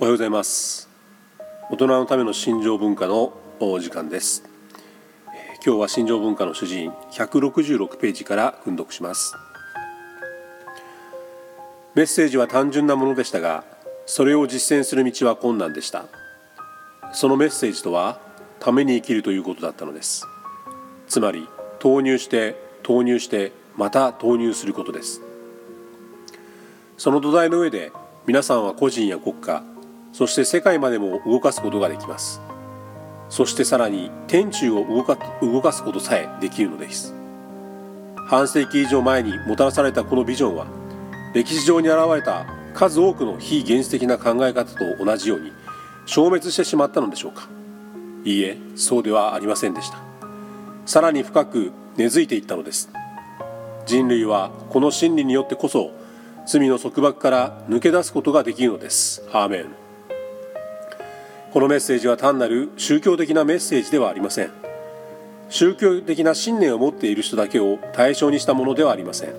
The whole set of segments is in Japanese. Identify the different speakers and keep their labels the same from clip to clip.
Speaker 1: おはようございます。大人のための心情文化の時間です。今日は心情文化の主人166ページから訓読します。メッセージは単純なものでしたがそれを実践する道は困難でした。そのメッセージとはために生きるということだったのです。つまり投入して投入してまた投入することです。その土台の上で皆さんは個人や国家そして世界までも動かすことができます。そしてさらに天中を動か動かすことさえできるのです。半世紀以上前にもたらされたこのビジョンは歴史上に現れた数多くの非現実的な考え方と同じように消滅してしまったのでしょうか。いいえそうではありませんでした。さらに深く根付いていったのです。人類はこの真理によってこそ罪の束縛から抜け出すことができるのです。アーメン。このメッセージは単なる宗教的なメッセージではありません。宗教的な信念を持っている人だけを対象にしたものではありません。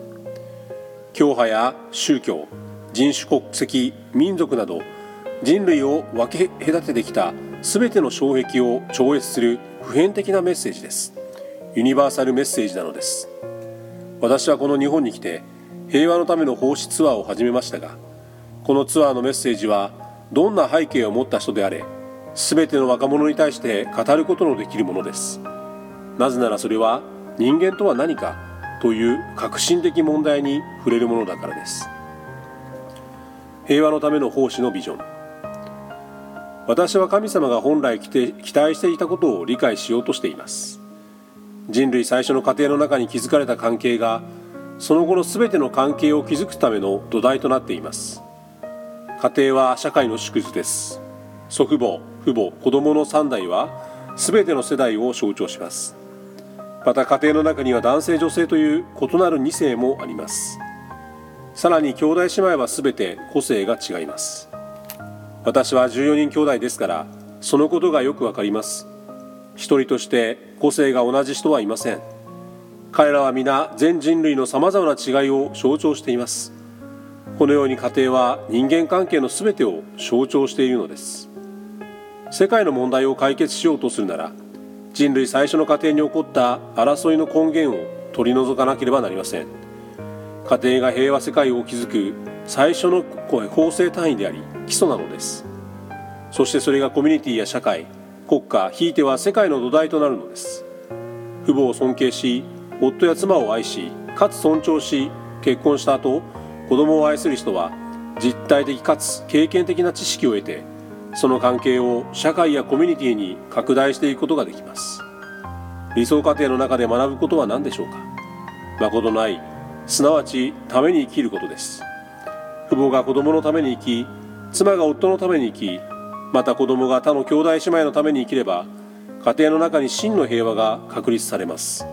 Speaker 1: 教派や宗教人種国籍民族など人類を分け隔ててきた全ての障壁を超越する普遍的なメッセージです。ユニバーサルメッセージなのです。私はこの日本に来て平和のための奉仕ツアーを始めましたがこのツアーのメッセージはどんな背景を持った人であれ全ての若者に対して語ることのできるものです。なぜならそれは人間とは何かという革新的問題に触れるものだからです。平和のための奉仕のビジョン。私は神様が本来期待していたことを理解しようとしています。人類最初の過程の中に築かれた関係がその後の全ての関係を築くための土台となっています。家庭は社会の縮図です。祖父母父母子供の3代は全ての世代を象徴します。また家庭の中には男性女性という異なる2世もあります。さらに兄弟姉妹は全て個性が違います。私は14人兄弟ですからそのことがよくわかります。一人として個性が同じ人はいません。彼らは皆全人類のさまざまな違いを象徴しています。このように家庭は人間関係の全てを象徴しているのです。世界の問題を解決しようとするなら人類最初の過程に起こった争いの根源を取り除かなければなりません。家庭が平和世界を築く最初の構成単位であり基礎なのです。そしてそれがコミュニティや社会国家ひいては世界の土台となるのです。父母を尊敬し夫や妻を愛しかつ尊重し結婚した後子供を愛する人は実体的かつ経験的な知識を得てその関係を社会やコミュニティに拡大していくことができます。理想家庭の中で学ぶことは何でしょうか？誠ないすなわちために生きることです。父母が子供のために生き妻が夫のために生きまた子供が他の兄弟姉妹のために生きれば家庭の中に真の平和が確立されます。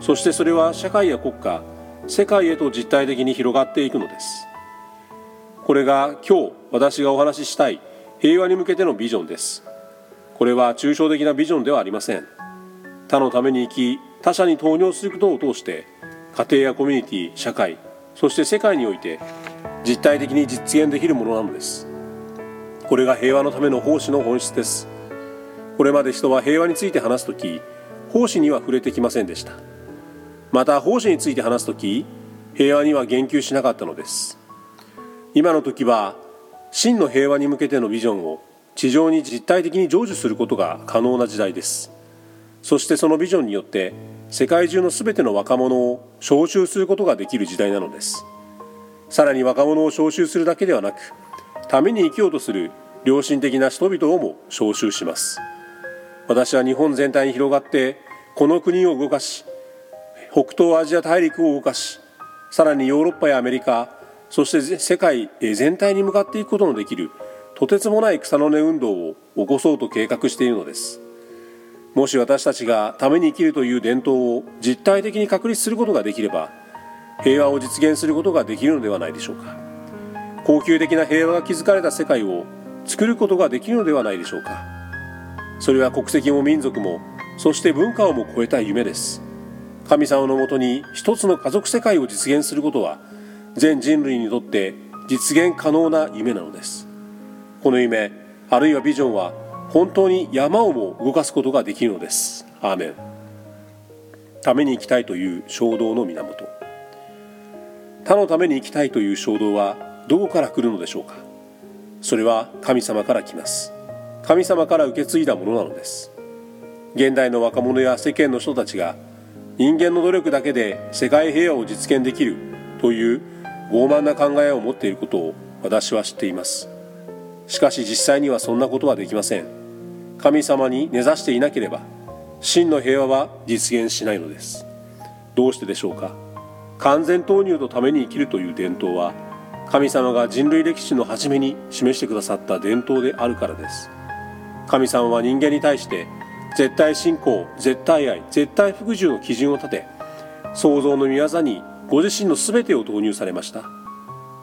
Speaker 1: そしてそれは社会や国家世界へと実体的に広がっていくのです。これが今日私がお話ししたい平和に向けてのビジョンです。これは抽象的なビジョンではありません。他のために生き他者に投入することを通して家庭やコミュニティ社会そして世界において実体的に実現できるものなのです。これが平和のための奉仕の本質です。これまで人は平和について話す時奉仕には触れてきませんでした。また奉仕について話す時平和には言及しなかったのです。今の時は真の平和に向けてのビジョンを地上に実体的に成就することが可能な時代です。そしてそのビジョンによって世界中の全ての若者を招集することができる時代なのです。さらに若者を招集するだけではなくために生きようとする良心的な人々をも招集します。私は日本全体に広がってこの国を動かし北東アジア大陸を動かしさらにヨーロッパやアメリカそして世界全体に向かっていくことのできるとてつもない草の根運動を起こそうと計画しているのです。もし私たちがために生きるという伝統を実体的に確立することができれば平和を実現することができるのではないでしょうか。恒久的な平和が築かれた世界を作ることができるのではないでしょうか。それは国籍も民族もそして文化をも超えた夢です。神様のもとに一つの家族世界を実現することは全人類にとって実現可能な夢なのです。この夢あるいはビジョンは本当に山をも動かすことができるのです。アーメン。ために生きたいという衝動の源。他のために生きたいという衝動はどこから来るのでしょうか。それは神様から来ます。神様から受け継いだものなのです。現代の若者や世間の人たちが人間の努力だけで世界平和を実現できるという傲慢な考えを持っていることを私は知っています。しかし実際にはそんなことはできません。神様に根ざしていなければ真の平和は実現しないのです。どうしてでしょうか。完全投入のために生きるという伝統は神様が人類歴史の初めに示してくださった伝統であるからです。神様は人間に対して絶対信仰絶対愛絶対服従の基準を立て創造の御業にご自身の全てを投入されました。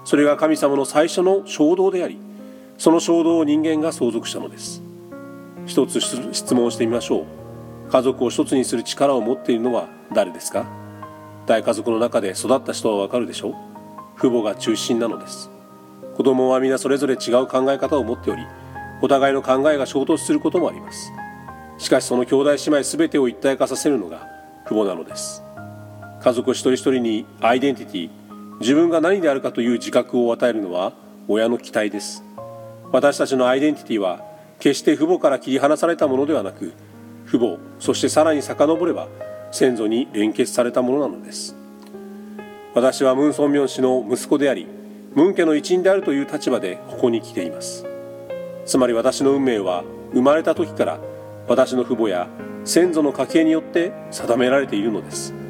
Speaker 1: それが神様の最初の衝動でありその衝動を人間が相続したのです。一つ質問してみましょう。家族を一つにする力を持っているのは誰ですか？大家族の中で育った人はわかるでしょう。父母が中心なのです。子供は皆それぞれ違う考え方を持っておりお互いの考えが衝突することもあります。しかしその兄弟姉妹全てを一体化させるのが父母なのです。家族一人一人にアイデンティティ自分が何であるかという自覚を与えるのは親の期待です。私たちのアイデンティティは決して父母から切り離されたものではなく父母そしてさらに遡れば先祖に連結されたものなのです。私はムン・ソンミョン氏の息子でありムン家の一員であるという立場でここに来ています。つまり私の運命は生まれた時から私の父母や先祖の家系によって定められているのです。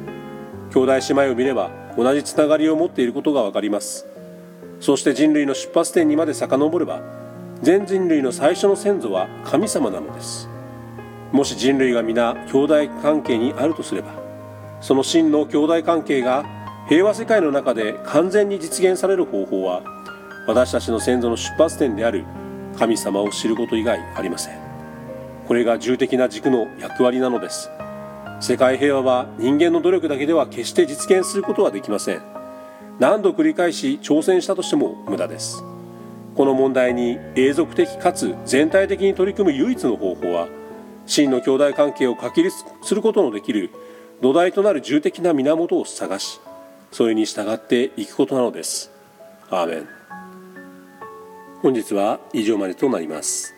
Speaker 1: 兄弟姉妹を見れば同じつながりを持っていることが分かります。そして人類の出発点にまで遡れば全人類の最初の先祖は神様なのです。もし人類が皆兄弟関係にあるとすればその真の兄弟関係が平和世界の中で完全に実現される方法は私たちの先祖の出発点である神様を知ること以外ありません。これが重的な軸の役割なのです。世界平和は人間の努力だけでは決して実現することはできません。何度繰り返し挑戦したとしても無駄です。この問題に永続的かつ全体的に取り組む唯一の方法は真の兄弟関係を確立することのできる土台となる重的な源を探しそれに従っていくことなのです。アーメン。本日は以上までとなります。